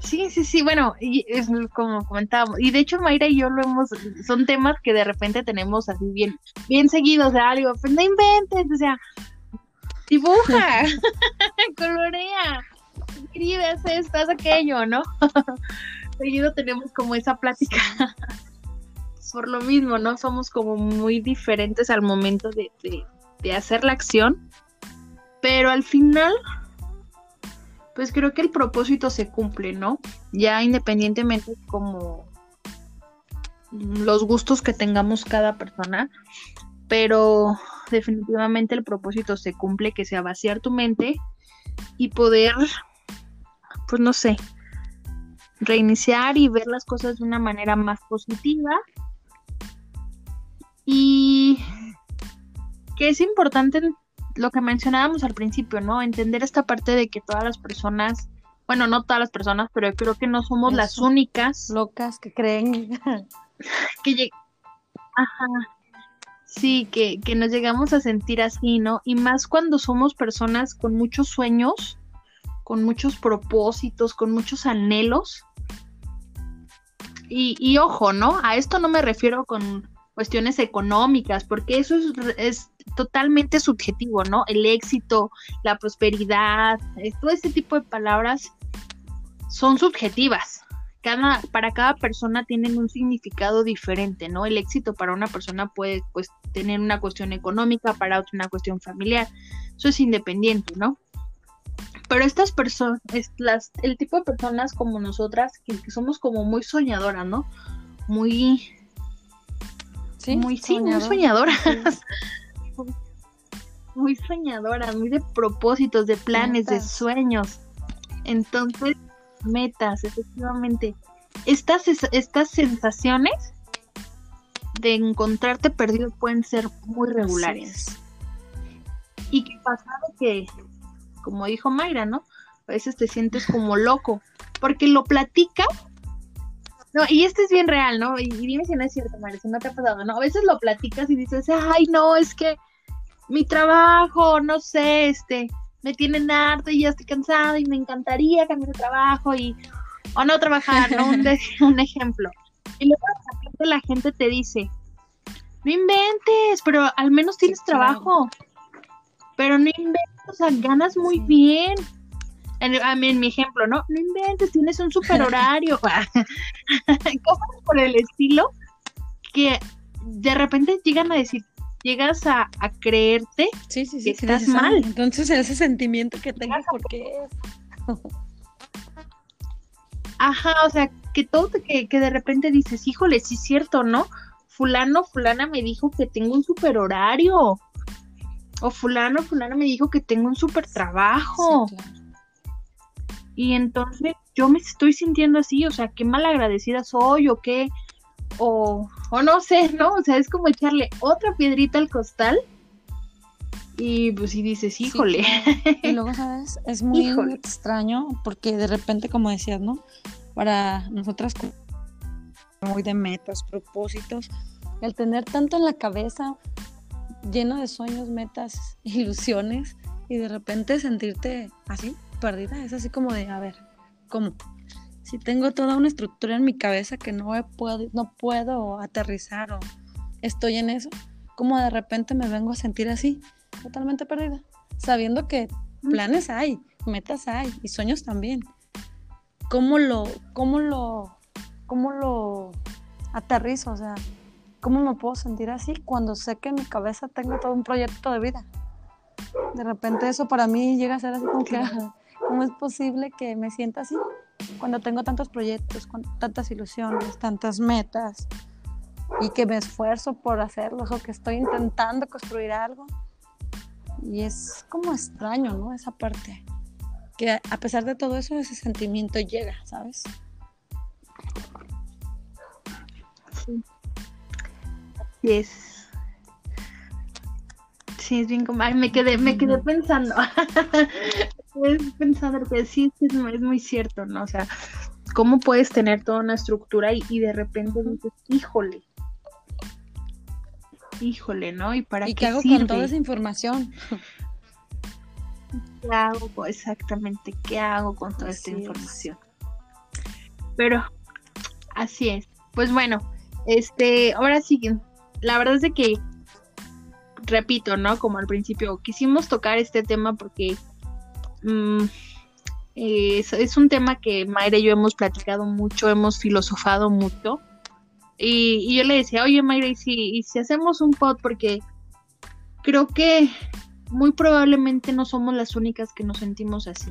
Speaker 3: Sí, sí, bueno, y es como comentábamos, y de hecho Mayra y yo lo hemos, son temas que de repente tenemos así bien, bien seguidos de algo, pues no inventes, o sea, dibuja, *laughs* colorea, escribe, haces haz aquello, ¿no? *laughs* seguido tenemos como esa plática. *laughs* Por lo mismo, ¿no? Somos como muy diferentes al momento de, de, hacer la acción. Pero al final, pues creo que el propósito se cumple, ¿no? Ya independientemente como los gustos que tengamos cada persona, pero definitivamente el propósito se cumple, que sea vaciar tu mente y poder, pues no sé, reiniciar y ver las cosas de una manera más positiva. Y que es importante lo que mencionábamos al principio, ¿no? Entender esta parte de que todas las personas, bueno, no todas las personas, pero creo que no somos las únicas
Speaker 4: locas que creen *laughs*
Speaker 3: que Ajá. Sí, que, que nos llegamos a sentir así, ¿no? Y más cuando somos personas con muchos sueños, con muchos propósitos, con muchos anhelos, y, ojo, ¿no? A esto no me refiero con cuestiones económicas, porque eso es, totalmente subjetivo, ¿no? El éxito, la prosperidad, todo ese tipo de palabras son subjetivas. Cada, para cada persona tienen un significado diferente, ¿no? El éxito para una persona puede pues, tener una cuestión económica, para otra una cuestión familiar. Eso es independiente, ¿no? Pero estas personas, las, el tipo de personas como nosotras, que, somos como muy soñadoras, ¿no? Muy...
Speaker 4: Sí,
Speaker 3: muy, sí, muy soñadoras. *laughs* muy soñadoras, muy de propósitos, de planes, de sueños. Entonces, metas, efectivamente. Estas, estas sensaciones de encontrarte perdido pueden ser muy regulares. Y qué pasa que como dijo Mayra, ¿no? A veces te sientes como loco, porque lo platica. No, y esto es bien real, ¿no? Y, dime si no es cierto, Mayra, si no te ha pasado, ¿no? A veces lo platicas y dices, ay, no, es que mi trabajo, no sé, este, me tienen harto y ya estoy cansada y me encantaría cambiar de trabajo y o no trabajar, ¿no? Un, de- *laughs* un ejemplo. Y luego de la gente te dice, no inventes, pero al menos tienes trabajo. Pero no inventes, o sea, ganas muy
Speaker 4: Sí.
Speaker 3: bien. En, en mi ejemplo, ¿no? No inventes, tienes un super *laughs* horario. *laughs* Cosas por el estilo que de repente llegan a decir, llegas a, a creerte
Speaker 4: Sí, sí,
Speaker 3: que
Speaker 4: sí.
Speaker 3: estás
Speaker 4: dices, "Ay,
Speaker 3: mal".
Speaker 4: Entonces ese sentimiento que tengo, ¿por qué es?
Speaker 3: Ajá, o sea, que todo te- que, que de repente dices, híjole, sí es cierto, ¿no? Fulano, fulana me dijo que tengo un super horario. O fulano, fulana me dijo que tengo un super trabajo.
Speaker 4: Sí, claro.
Speaker 3: Y entonces yo me estoy sintiendo así, o sea, qué mal agradecida soy o qué, o, o no sé, ¿no? O sea, es como echarle otra piedrita al costal. Y pues si dices, híjole.
Speaker 4: Y luego, *laughs* ¿sabes? Es muy
Speaker 3: Híjole.
Speaker 4: extraño porque de repente, como decías, ¿no? Para nosotras, muy de metas, propósitos, el tener tanto en la cabeza, lleno de sueños, metas, *laughs* ilusiones, y de repente sentirte así, perdida, es así como de, a ver, ¿cómo? Si tengo toda una estructura en mi cabeza que no he puedo, no puedo aterrizar o estoy en eso, ¿cómo de repente me vengo a sentir así, totalmente perdida? Sabiendo que planes hay, metas hay y sueños también. ¿Cómo lo, cómo lo, cómo lo aterrizo? O sea, ¿cómo me puedo sentir así cuando sé que en mi cabeza tengo todo un proyecto de vida? De repente eso para mí llega a ser así como que, *laughs* ¿cómo es posible que me sienta así? Cuando tengo tantos proyectos, con tantas ilusiones, tantas metas y que me esfuerzo por hacerlos o que estoy intentando construir algo. Y es como extraño, ¿no? Esa parte. Que a pesar de todo eso, ese sentimiento llega, ¿sabes?
Speaker 3: Sí, es. Sí, es bien como. Ay, me quedé, me quedé pensando. *laughs* pensando que sí, es muy- es muy cierto, ¿no? O sea, ¿cómo puedes tener toda una estructura y, y de repente dices, híjole? Híjole, ¿no? ¿Y para
Speaker 4: ¿Y
Speaker 3: qué
Speaker 4: qué hago
Speaker 3: sirve?
Speaker 4: con toda esa información? *laughs*
Speaker 3: ¿Qué hago? Exactamente, ¿qué hago con toda esta
Speaker 4: es.
Speaker 3: información? Pero, así es. Pues bueno, este, ahora sí, la verdad es de que, repito, ¿no? Como al principio, quisimos tocar este tema porque mm, es, es un tema que Mayra y yo hemos platicado mucho, hemos filosofado mucho. Y, yo le decía, oye Mayra, ¿y si, si hacemos un pod? Porque creo que muy probablemente no somos las únicas que nos sentimos así.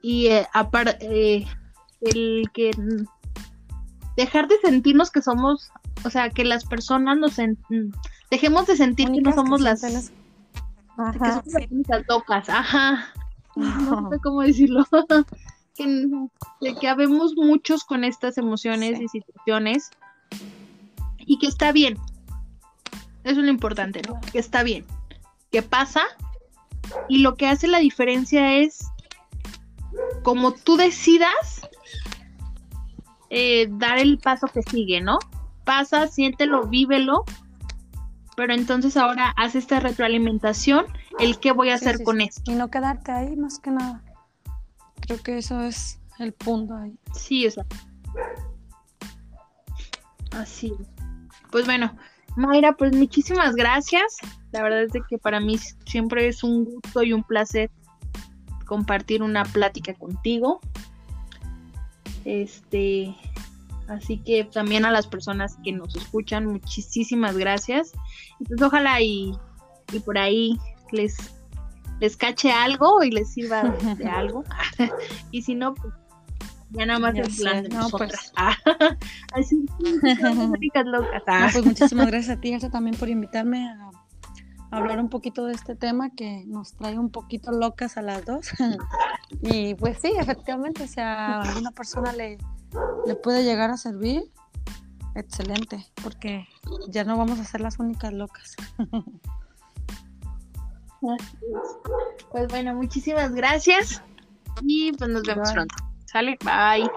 Speaker 3: Y eh, apar- eh, el que mm, dejar de sentirnos que somos, o sea, que las personas nos mm, dejemos de sentir que no
Speaker 4: que
Speaker 3: somos las
Speaker 4: eso.
Speaker 3: que
Speaker 4: Ajá,
Speaker 3: somos las únicas locas, ajá. *laughs* No
Speaker 4: Ajá.
Speaker 3: sé cómo decirlo. *laughs* que, de que habemos muchos con estas emociones
Speaker 4: Sí.
Speaker 3: y situaciones y que está bien. Eso es lo importante,
Speaker 4: Sí,
Speaker 3: ¿no? Que está bien. Que pasa y lo que hace la diferencia es como tú decidas eh, dar el paso que sigue, ¿no? Pasa, siéntelo, vívelo, pero entonces ahora haz esta retroalimentación, el qué voy a
Speaker 4: Sí,
Speaker 3: hacer
Speaker 4: sí,
Speaker 3: con
Speaker 4: sí.
Speaker 3: esto.
Speaker 4: Y no quedarte ahí más que nada. Creo que eso es el punto ahí.
Speaker 3: Sí, o sea. Así. es. Pues bueno, Mayra, pues muchísimas gracias. La verdad es de que para mí siempre es un gusto y un placer compartir una plática contigo. Este, así que también a las personas que nos escuchan, muchísimas gracias. Y pues ojalá y, y por ahí les les cache algo y les sirva de, de *laughs* algo. *laughs* y si no, pues ya nada más
Speaker 4: Ya
Speaker 3: en plan
Speaker 4: sé,
Speaker 3: de
Speaker 4: no,
Speaker 3: nosotras. Ah, Así, únicas locas.
Speaker 4: No, pues muchísimas gracias a ti, Elsa, también por invitarme a hablar un poquito de este tema que nos trae un poquito locas a las dos. *laughs* y pues sí, efectivamente, si a alguna persona le, le puede llegar a servir, excelente, porque ya no vamos a ser las únicas locas. *laughs*
Speaker 3: Pues bueno, muchísimas gracias y pues nos vemos
Speaker 4: Bye.
Speaker 3: pronto. ¿Sale? Bye.